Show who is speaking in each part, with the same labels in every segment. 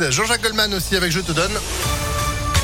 Speaker 1: week-end. Jean-Jacques Goldman aussi avec Je te donne.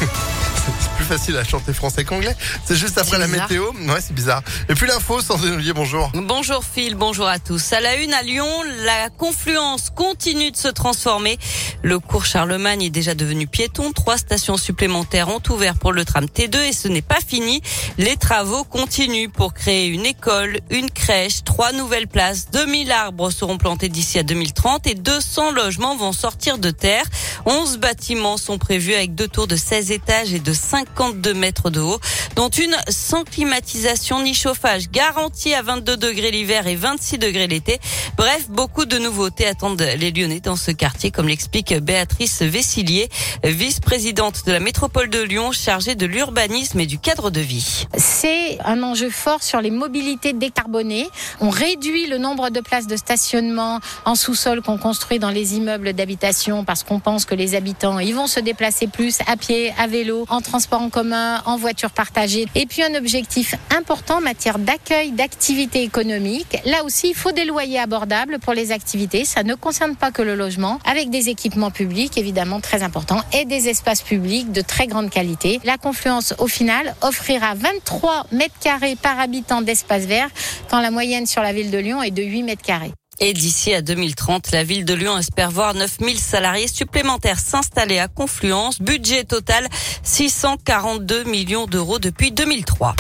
Speaker 1: C'est plus facile à chanter français qu'anglais. C'est juste après la météo. Ouais, c'est bizarre. Et puis l'info, Sandrine Ollier, bonjour.
Speaker 2: Bonjour Phil, bonjour à tous. À la une à Lyon, la confluence continue de se transformer. Le cours Charlemagne est déjà devenu piéton. Trois stations supplémentaires ont ouvert pour le tram T2 et ce n'est pas fini. Les travaux continuent pour créer une école, une crèche, trois nouvelles places. 2000 arbres seront plantés d'ici à 2030 et 200 logements vont sortir de terre. 11 bâtiments sont prévus avec deux tours de 16 étages et de 52 mètres de haut, dont une sans climatisation ni chauffage, garantie à 22 degrés l'hiver et 26 degrés l'été. Bref, beaucoup de nouveautés attendent les Lyonnais dans ce quartier, comme l'explique Béatrice Vessilier, vice-présidente de la métropole de Lyon, chargée de l'urbanisme et du cadre de vie.
Speaker 3: C'est un enjeu fort sur les mobilités décarbonées. On réduit le nombre de places de stationnement en sous-sol qu'on construit dans les immeubles d'habitation parce qu'on pense que les habitants ils vont se déplacer plus à pied, à vélo, en transport en commun, en voiture partagée. Et puis un objectif important en matière d'accueil, d'activité économique. Là aussi, il faut des loyers abordables pour les activités. Ça ne concerne pas que le logement, avec des équipements publics évidemment très importants et des espaces publics de très grande qualité. La confluence au final offrira 23 mètres carrés par habitant d'espace vert quand la moyenne sur la ville de Lyon est de 8 mètres carrés.
Speaker 2: Et d'ici à 2030, la ville de Lyon espère voir 9000 salariés supplémentaires s'installer à Confluence. Budget total 642 millions d'euros depuis 2003.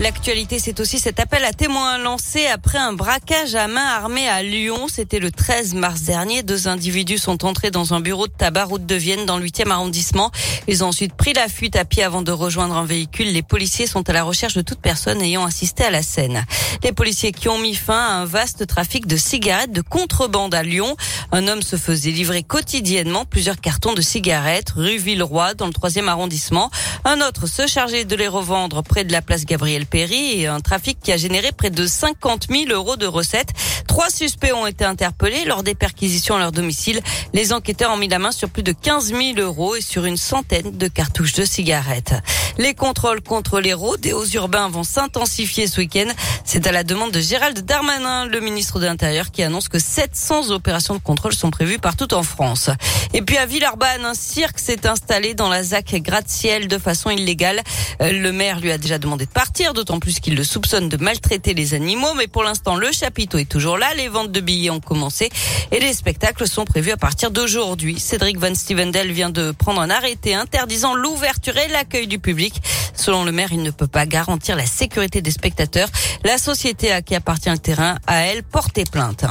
Speaker 2: L'actualité, c'est aussi cet appel à témoins lancé après un braquage à main armée à Lyon. C'était le 13 mars dernier. Deux individus sont entrés dans un bureau de tabac route de Vienne dans le 8e arrondissement. Ils ont ensuite pris la fuite à pied avant de rejoindre un véhicule. Les policiers sont à la recherche de toute personne ayant assisté à la scène. Les policiers qui ont mis fin à un vaste trafic de cigarettes de contrebande à Lyon. Un homme se faisait livrer quotidiennement plusieurs cartons de cigarettes rue Villeroy dans le 3e arrondissement. Un autre se chargeait de les revendre près de la place Gabriel Et un trafic qui a généré près de 50 000 euros de recettes. Trois suspects ont été interpellés lors des perquisitions à leur domicile. Les enquêteurs ont mis la main sur plus de 15 000 euros et sur une centaine de cartouches de cigarettes. Les contrôles contre les rodéos urbains vont s'intensifier ce week-end. C'est à la demande de Gérald Darmanin, le ministre de l'Intérieur, qui annonce que 700 opérations de contrôle sont prévues partout en France. Et puis à Villeurbanne, un cirque s'est installé dans la ZAC gratte-ciel de façon illégale. Euh, Le maire lui a déjà demandé de partir, d'autant plus qu'il le soupçonne de maltraiter les animaux. Mais pour l'instant, le chapiteau est toujours là. Les ventes de billets ont commencé et les spectacles sont prévus à partir d'aujourd'hui. Cédric Van Stevendel vient de prendre un arrêté interdisant l'ouverture et l'accueil du public. Selon le maire, il ne peut pas garantir la sécurité des spectateurs. La société à qui appartient le terrain a, elle, porté plainte.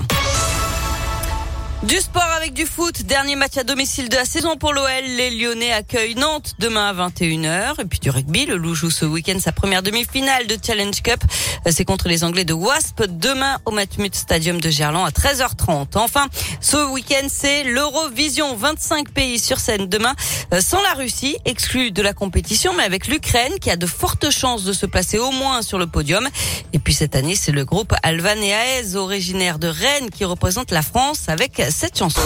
Speaker 2: Du sport avec du foot, dernier match à domicile de la saison pour l'OL. Les Lyonnais accueillent Nantes demain à 21h. Et puis du rugby, le Loup joue ce week-end sa première demi-finale de Challenge Cup. C'est contre les Anglais de Wasp demain au Matmut Stadium de Gerland à 13h30. Enfin, ce week-end, c'est l'Eurovision. 25 pays sur scène demain, euh, sans la Russie, exclue de la compétition, mais avec l'Ukraine qui a de fortes chances de se placer au moins sur le podium. Et puis cette année, c'est le groupe Alvan originaire de Rennes, qui représente la France avec cette chanson.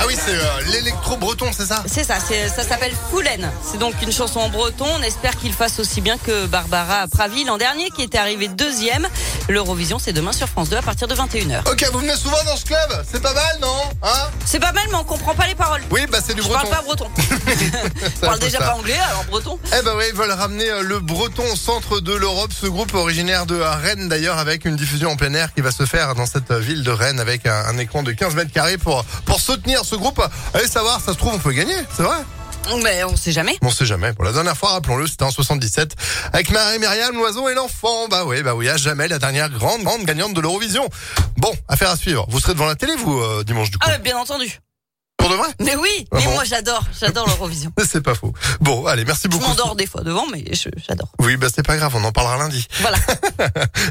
Speaker 1: Ah oui, c'est euh, l'électro-breton, c'est ça
Speaker 2: C'est ça, c'est- ça s'appelle Foulen. C'est donc une chanson en breton. On espère qu'il fasse aussi bien que Barbara Pravi l'an dernier, qui était arrivée deuxième. L'Eurovision, c'est demain sur France 2 à partir de 21h.
Speaker 1: Ok, vous venez souvent dans ce club C'est pas mal, non Hein
Speaker 2: C'est pas mal, mais on comprend pas les paroles.
Speaker 1: Oui, bah c'est du
Speaker 2: Je
Speaker 1: breton.
Speaker 2: parle pas breton. Je parle déjà
Speaker 1: ça.
Speaker 2: pas anglais, alors breton.
Speaker 1: Eh ben oui, ils veulent ramener euh, le breton au centre de l'Europe. Ce groupe originaire de Rennes d'ailleurs avec une diffusion en plein air qui va se faire dans cette euh, ville de Rennes avec un, un écran de 15 mètres carrés pour, pour soutenir ce groupe. Allez savoir, ça se trouve, on peut c'est vrai?
Speaker 2: Mais on sait jamais.
Speaker 1: On sait jamais. Pour la dernière fois, rappelons-le, c'était en 77 avec Marie-Myriam, l'oiseau et l'enfant. Bah oui, bah oui, à jamais la dernière grande, grande gagnante de l'Eurovision. Bon, affaire à suivre. Vous serez devant la télé, vous, euh, dimanche du coup?
Speaker 2: Ah, bien entendu.
Speaker 1: Pour de vrai
Speaker 2: Mais oui,
Speaker 1: Ah
Speaker 2: mais
Speaker 1: bon
Speaker 2: moi j'adore, j'adore l'Eurovision.
Speaker 1: C'est pas faux. Bon, allez, merci
Speaker 2: Je
Speaker 1: beaucoup.
Speaker 2: m'endors des fois devant, mais je- j'adore.
Speaker 1: Oui, bah c'est pas grave, on en parlera lundi.
Speaker 2: Voilà.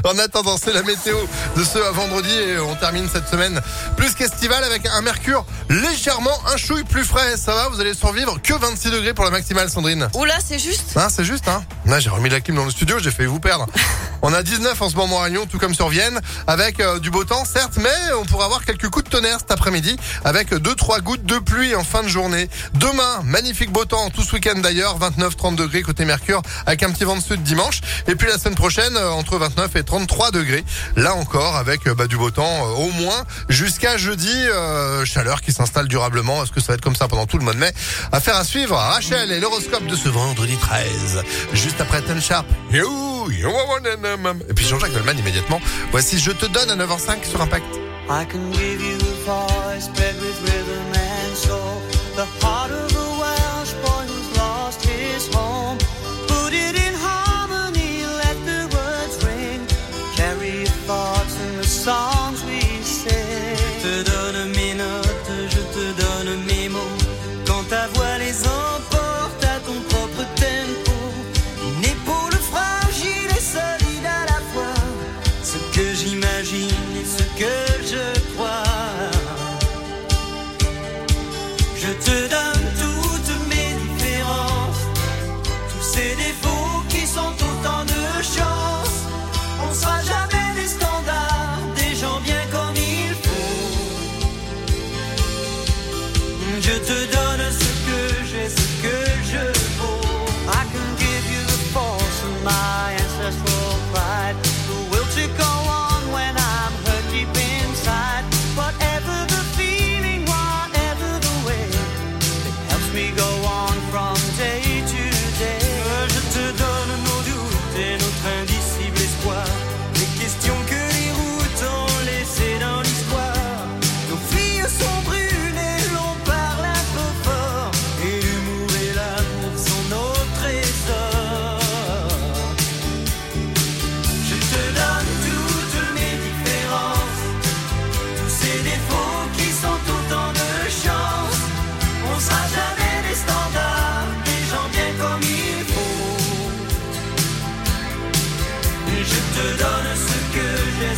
Speaker 1: En attendant, c'est la météo de ce à vendredi et on termine cette semaine plus qu'estival avec un mercure légèrement un chouille plus frais. Ça va, vous allez survivre que 26 degrés pour la maximale, Sandrine.
Speaker 2: Oula, c'est juste.
Speaker 1: Hein, c'est juste, hein Là, j'ai remis la clim dans le studio, j'ai failli vous perdre. On a 19 en ce moment à Lyon, tout comme sur Vienne, avec euh, du beau temps, certes, mais on pourra avoir quelques coups de tonnerre cet après-midi, avec 2-3 gouttes de pluie en fin de journée. Demain, magnifique beau temps, tout ce week-end d'ailleurs, 29-30 degrés côté Mercure, avec un petit vent de sud dimanche. Et puis la semaine prochaine, euh, entre 29 et 33 degrés. Là encore, avec euh, bah, du beau temps euh, au moins jusqu'à jeudi. chaleur qui s'installe durablement. Est-ce que ça va être comme ça pendant tout le mois de mai? Affaire à suivre. Rachel et l'horoscope de ce vendredi 13. Juste après Ten Sharp. Et puis Jean-Jacques Goldman immédiatement. Voici Je te donne à 9h05 sur Impact. Je te donne mes notes, je te donne mes mots. Quand ta voix les emporte à ton propre tempo. Une épaule fragile et solide à la fois. Ce que j'imagine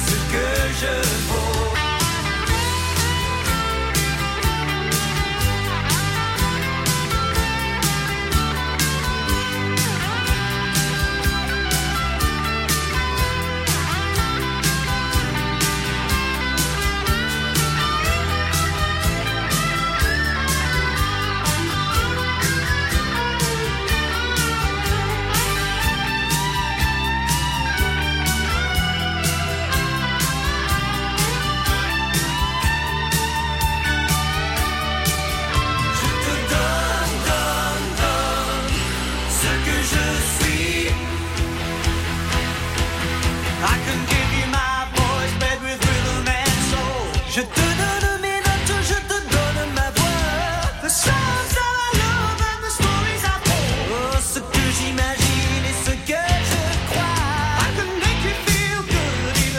Speaker 1: Good.